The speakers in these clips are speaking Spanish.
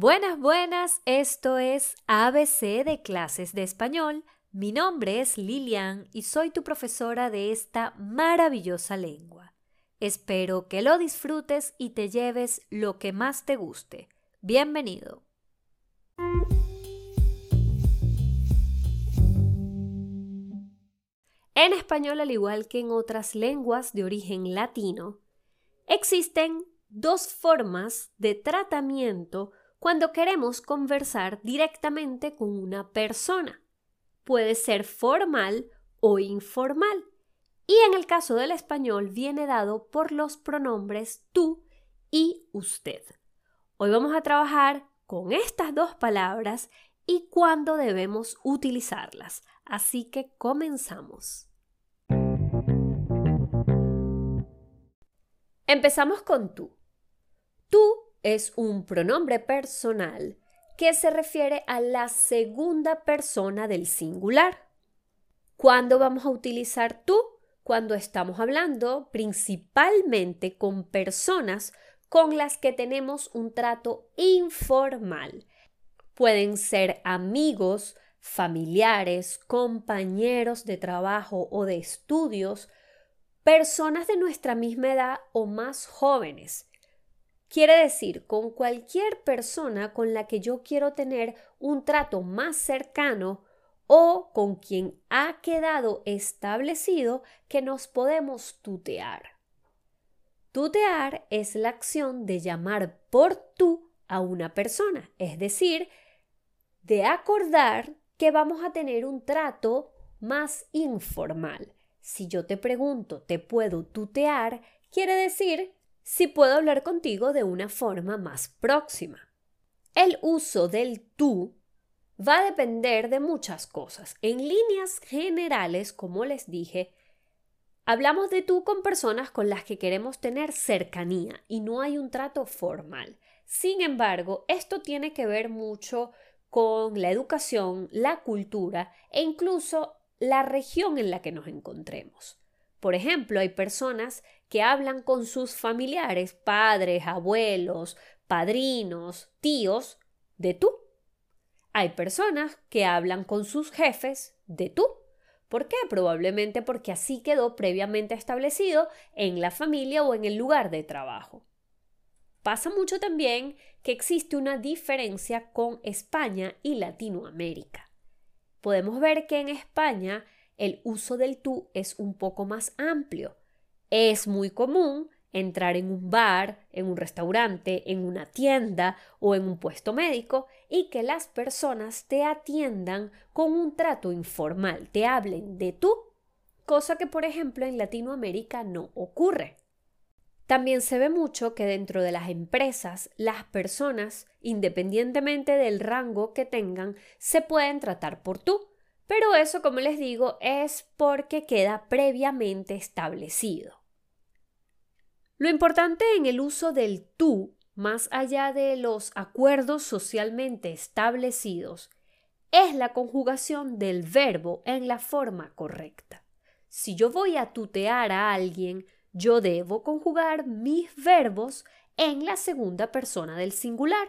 Buenas, buenas, esto es ABC de clases de español. Mi nombre es Lilian y soy tu profesora de esta maravillosa lengua. Espero que lo disfrutes y te lleves lo que más te guste. Bienvenido. En español, al igual que en otras lenguas de origen latino, existen dos formas de tratamiento cuando queremos conversar directamente con una persona. Puede ser formal o informal. Y en el caso del español viene dado por los pronombres tú y usted. Hoy vamos a trabajar con estas dos palabras y cuándo debemos utilizarlas. Así que comenzamos. Empezamos con tú. Tú es un pronombre personal que se refiere a la segunda persona del singular. ¿Cuándo vamos a utilizar tú? Cuando estamos hablando principalmente con personas con las que tenemos un trato informal. Pueden ser amigos, familiares, compañeros de trabajo o de estudios, personas de nuestra misma edad o más jóvenes Quiere decir, con cualquier persona con la que yo quiero tener un trato más cercano o con quien ha quedado establecido que nos podemos tutear. Tutear es la acción de llamar por tú a una persona, es decir, de acordar que vamos a tener un trato más informal. Si yo te pregunto, ¿te puedo tutear? Quiere decir si puedo hablar contigo de una forma más próxima. El uso del tú va a depender de muchas cosas. En líneas generales, como les dije, hablamos de tú con personas con las que queremos tener cercanía y no hay un trato formal. Sin embargo, esto tiene que ver mucho con la educación, la cultura e incluso la región en la que nos encontremos. Por ejemplo, hay personas que hablan con sus familiares, padres, abuelos, padrinos, tíos, de tú. Hay personas que hablan con sus jefes de tú. ¿Por qué? Probablemente porque así quedó previamente establecido en la familia o en el lugar de trabajo. Pasa mucho también que existe una diferencia con España y Latinoamérica. Podemos ver que en España el uso del tú es un poco más amplio. Es muy común entrar en un bar, en un restaurante, en una tienda o en un puesto médico y que las personas te atiendan con un trato informal, te hablen de tú, cosa que por ejemplo en Latinoamérica no ocurre. También se ve mucho que dentro de las empresas las personas, independientemente del rango que tengan, se pueden tratar por tú. Pero eso, como les digo, es porque queda previamente establecido. Lo importante en el uso del tú, más allá de los acuerdos socialmente establecidos, es la conjugación del verbo en la forma correcta. Si yo voy a tutear a alguien, yo debo conjugar mis verbos en la segunda persona del singular.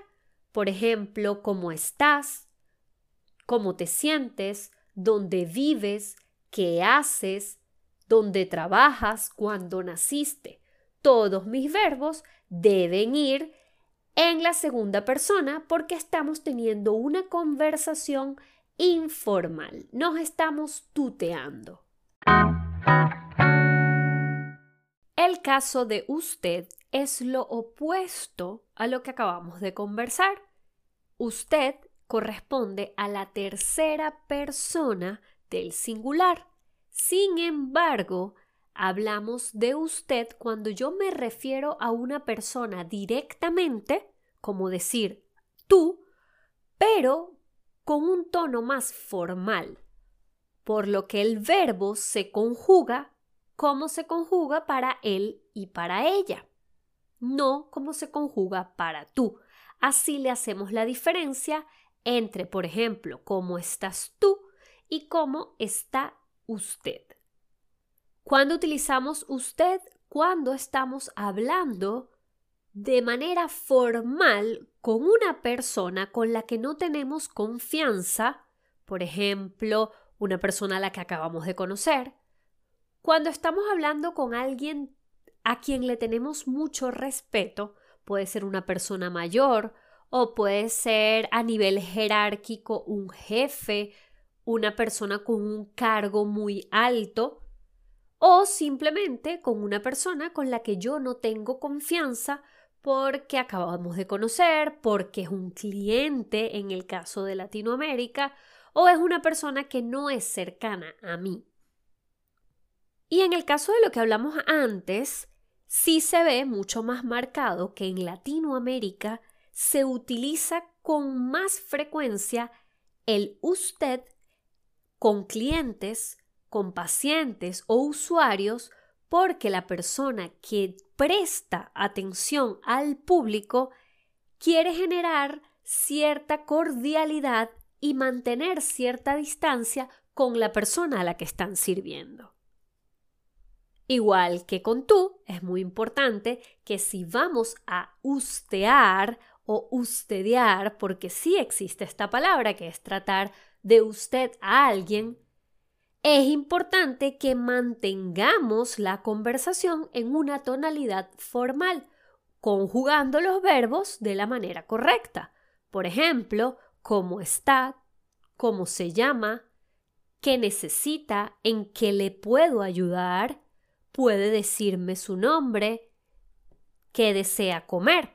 Por ejemplo, ¿cómo estás? ¿Cómo te sientes? dónde vives, qué haces, dónde trabajas, cuándo naciste. Todos mis verbos deben ir en la segunda persona porque estamos teniendo una conversación informal, nos estamos tuteando. El caso de usted es lo opuesto a lo que acabamos de conversar. Usted corresponde a la tercera persona del singular. Sin embargo, hablamos de usted cuando yo me refiero a una persona directamente, como decir tú, pero con un tono más formal, por lo que el verbo se conjuga como se conjuga para él y para ella, no como se conjuga para tú. Así le hacemos la diferencia entre, por ejemplo, cómo estás tú y cómo está usted. Cuando utilizamos usted? Cuando estamos hablando de manera formal con una persona con la que no tenemos confianza, por ejemplo, una persona a la que acabamos de conocer, cuando estamos hablando con alguien a quien le tenemos mucho respeto, puede ser una persona mayor o puede ser a nivel jerárquico un jefe, una persona con un cargo muy alto, o simplemente con una persona con la que yo no tengo confianza porque acabamos de conocer, porque es un cliente en el caso de Latinoamérica, o es una persona que no es cercana a mí. Y en el caso de lo que hablamos antes, sí se ve mucho más marcado que en Latinoamérica se utiliza con más frecuencia el usted con clientes, con pacientes o usuarios porque la persona que presta atención al público quiere generar cierta cordialidad y mantener cierta distancia con la persona a la que están sirviendo. Igual que con tú, es muy importante que si vamos a ustear o ustedear, porque sí existe esta palabra que es tratar de usted a alguien, es importante que mantengamos la conversación en una tonalidad formal, conjugando los verbos de la manera correcta. Por ejemplo, cómo está, cómo se llama, qué necesita, en qué le puedo ayudar, puede decirme su nombre, qué desea comer.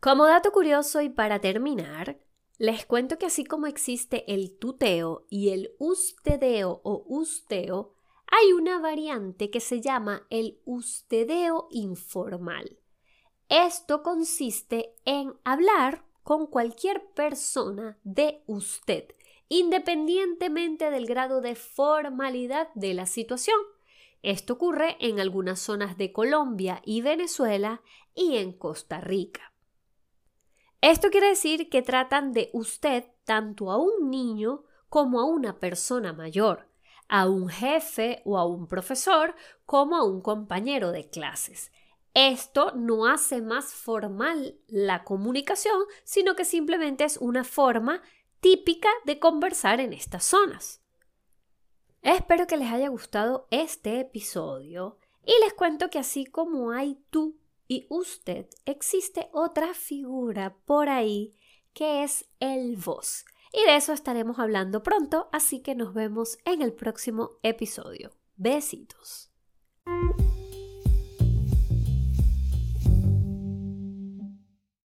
Como dato curioso y para terminar, les cuento que así como existe el tuteo y el ustedeo o usteo, hay una variante que se llama el ustedeo informal. Esto consiste en hablar con cualquier persona de usted, independientemente del grado de formalidad de la situación. Esto ocurre en algunas zonas de Colombia y Venezuela y en Costa Rica. Esto quiere decir que tratan de usted tanto a un niño como a una persona mayor, a un jefe o a un profesor como a un compañero de clases. Esto no hace más formal la comunicación, sino que simplemente es una forma típica de conversar en estas zonas. Espero que les haya gustado este episodio y les cuento que así como hay tú y usted, existe otra figura por ahí que es el vos. Y de eso estaremos hablando pronto, así que nos vemos en el próximo episodio. Besitos.